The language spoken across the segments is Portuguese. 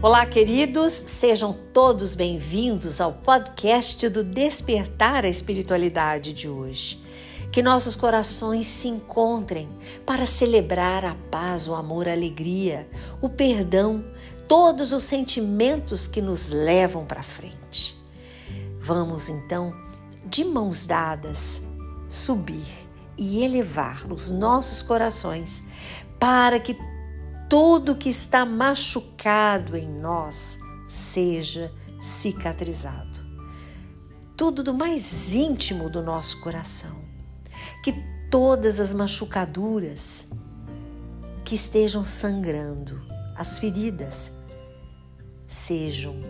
Olá, queridos, sejam todos bem-vindos ao podcast do Despertar a Espiritualidade de hoje. Que nossos corações se encontrem para celebrar a paz, o amor, a alegria, o perdão, todos os sentimentos que nos levam para frente. Vamos então, de mãos dadas, subir e elevar os nossos corações para que tudo que está machucado em nós seja cicatrizado. Tudo do mais íntimo do nosso coração. Que todas as machucaduras que estejam sangrando, as feridas, sejam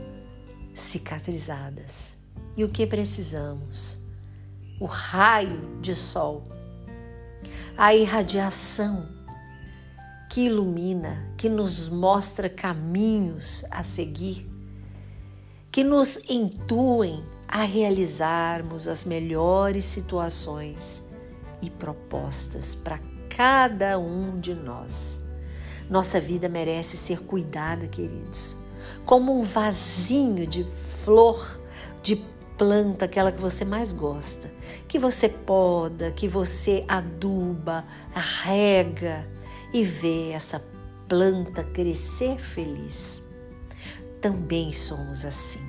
cicatrizadas. E o que precisamos? O raio de sol, a irradiação que ilumina, que nos mostra caminhos a seguir, que nos intuem a realizarmos as melhores situações e propostas para cada um de nós. Nossa vida merece ser cuidada, queridos, como um vasinho de flor, de planta, aquela que você mais gosta, que você poda, que você aduba, rega e ver essa planta crescer feliz. Também somos assim.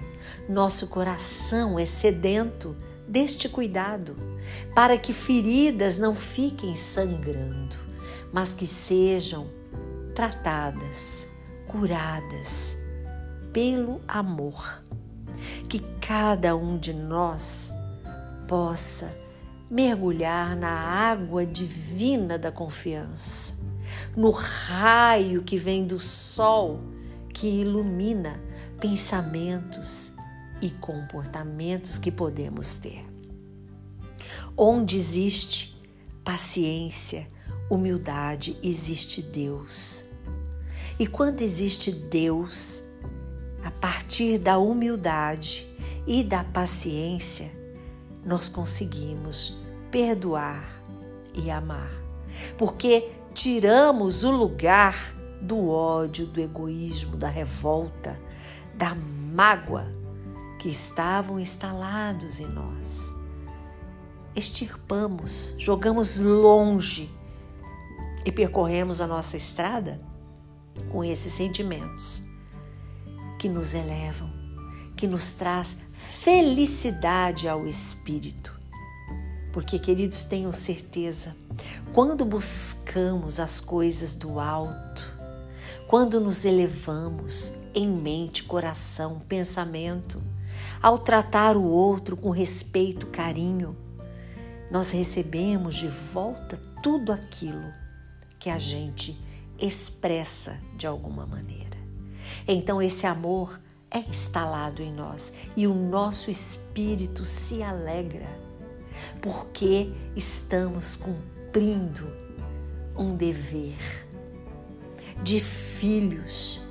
Nosso coração é sedento deste cuidado, para que feridas não fiquem sangrando, mas que sejam tratadas, curadas pelo amor. Que cada um de nós possa mergulhar na água divina da confiança no raio que vem do sol que ilumina pensamentos e comportamentos que podemos ter. Onde existe paciência, humildade, existe Deus. E quando existe Deus, a partir da humildade e da paciência, nós conseguimos perdoar e amar. Porque tiramos o lugar do ódio, do egoísmo, da revolta, da mágoa que estavam instalados em nós. Extirpamos, jogamos longe e percorremos a nossa estrada com esses sentimentos que nos elevam, que nos traz felicidade ao espírito porque, queridos, tenham certeza, quando buscamos as coisas do alto, quando nos elevamos em mente, coração, pensamento, ao tratar o outro com respeito, carinho, nós recebemos de volta tudo aquilo que a gente expressa de alguma maneira. Então, esse amor é instalado em nós e o nosso espírito se alegra porque estamos cumprindo um dever de filhos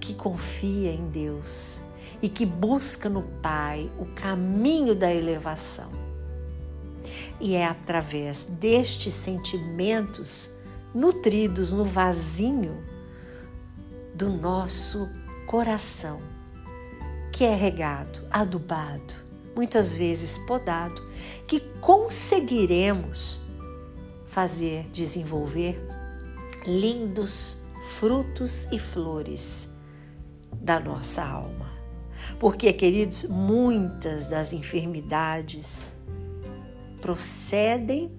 que confia em Deus e que busca no Pai o caminho da elevação. E é através destes sentimentos nutridos no vasinho do nosso coração, que é regado, adubado, muitas vezes podado, que conseguiremos fazer desenvolver lindos frutos e flores da nossa alma. Porque, queridos, muitas das enfermidades procedem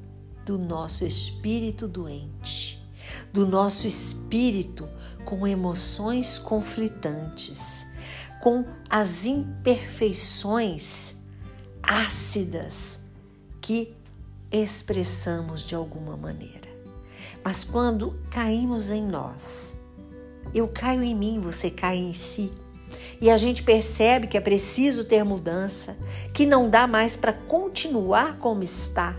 do nosso espírito doente, do nosso espírito com emoções conflitantes, com as imperfeições ácidas que expressamos de alguma maneira. Mas quando caímos em nós, eu caio em mim, você cai em si, e a gente percebe que é preciso ter mudança, que não dá mais para continuar como está,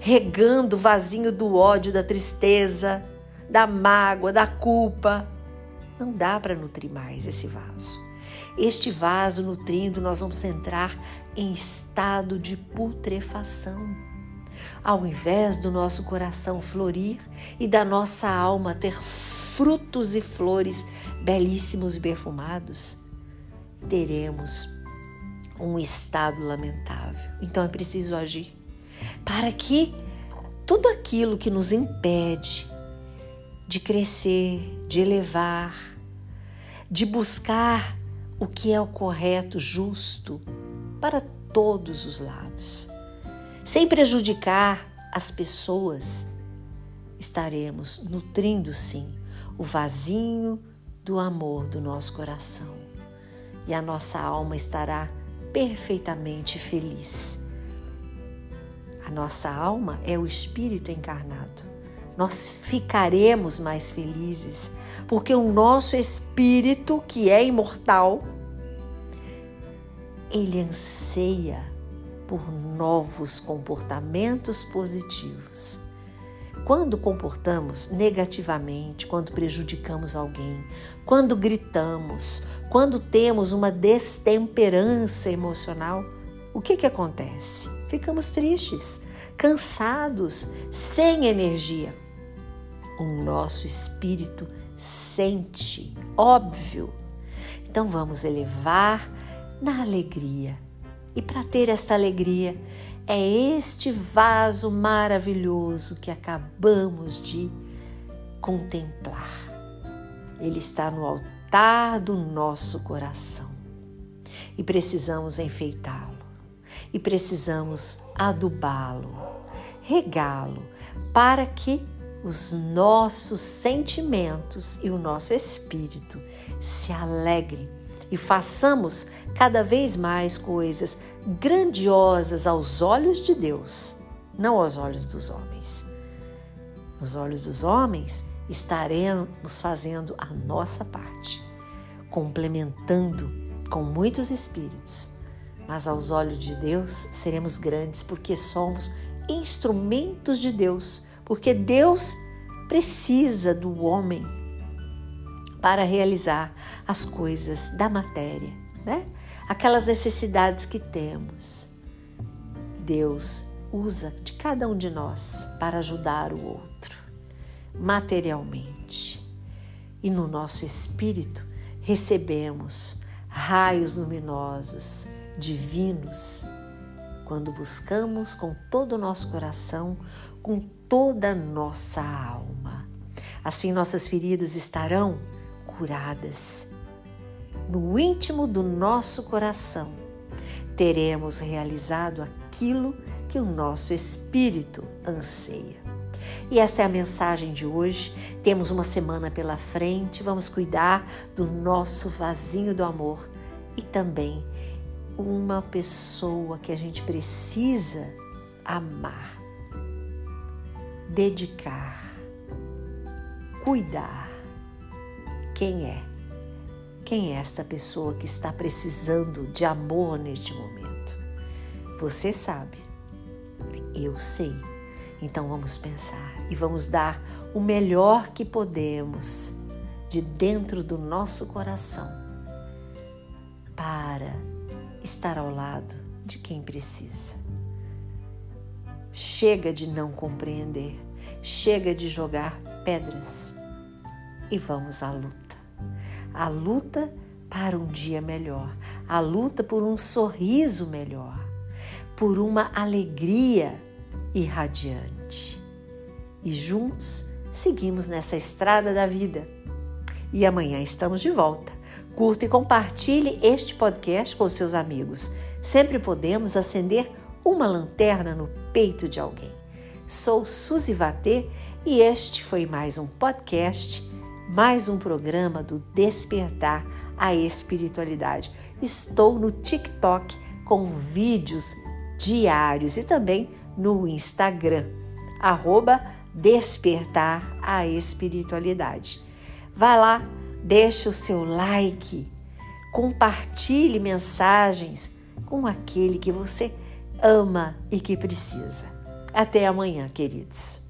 regando o vasinho do ódio, da tristeza, da mágoa, da culpa. Não dá para nutrir mais esse vaso. Este vaso nutrindo, nós vamos entrar em estado de putrefação. Ao invés do nosso coração florir e da nossa alma ter frutos e flores belíssimos e perfumados, teremos um estado lamentável. Então é preciso agir para que tudo aquilo que nos impede de crescer, de elevar, de buscar o que é o correto, justo para todos os lados, sem prejudicar as pessoas, estaremos nutrindo sim o vasinho do amor do nosso coração e a nossa alma estará perfeitamente feliz. A nossa alma é o espírito encarnado. Nós ficaremos mais felizes porque o nosso espírito, que é imortal, ele anseia por novos comportamentos positivos. Quando comportamos negativamente, quando prejudicamos alguém, quando gritamos, quando temos uma destemperança emocional, o que, que acontece? Ficamos tristes, cansados, sem energia. O nosso espírito sente, óbvio. Então vamos elevar na alegria. E para ter esta alegria, é este vaso maravilhoso que acabamos de contemplar. Ele está no altar do nosso coração e precisamos enfeitá-lo, e precisamos adubá-lo, regá-lo, para que os nossos sentimentos e o nosso espírito se alegrem e façamos cada vez mais coisas grandiosas aos olhos de Deus, não aos olhos dos homens. Nos olhos dos homens, estaremos fazendo a nossa parte, complementando com muitos espíritos, mas aos olhos de Deus seremos grandes porque somos instrumentos de Deus, porque Deus precisa do homem para realizar as coisas da matéria, né? Aquelas necessidades que temos. Deus usa de cada um de nós para ajudar o outro, materialmente. E no nosso espírito recebemos raios luminosos, divinos, quando buscamos com todo o nosso coração, com toda a nossa alma. Assim nossas feridas estarão curadas. No íntimo do nosso coração, teremos realizado aquilo que o nosso espírito anseia. E esta é a mensagem de hoje. Temos uma semana pela frente, vamos cuidar do nosso vasinho do amor e também uma pessoa que a gente precisa amar, dedicar, cuidar quem é? Quem é esta pessoa que está precisando de amor neste momento? Você sabe. Eu sei. Então vamos pensar e vamos dar o melhor que podemos de dentro do nosso coração para estar ao lado de quem precisa. Chega de não compreender, chega de jogar pedras e vamos à luta a luta para um dia melhor, a luta por um sorriso melhor, por uma alegria irradiante. E juntos seguimos nessa estrada da vida. E amanhã estamos de volta. Curta e compartilhe este podcast com seus amigos. Sempre podemos acender uma lanterna no peito de alguém. Sou Suzy Vatê e este foi mais um podcast mais um programa do Despertar a Espiritualidade. Estou no TikTok com vídeos diários e também no Instagram, arroba Despertar a Espiritualidade. Vá lá, deixe o seu like, compartilhe mensagens com aquele que você ama e que precisa. Até amanhã, queridos.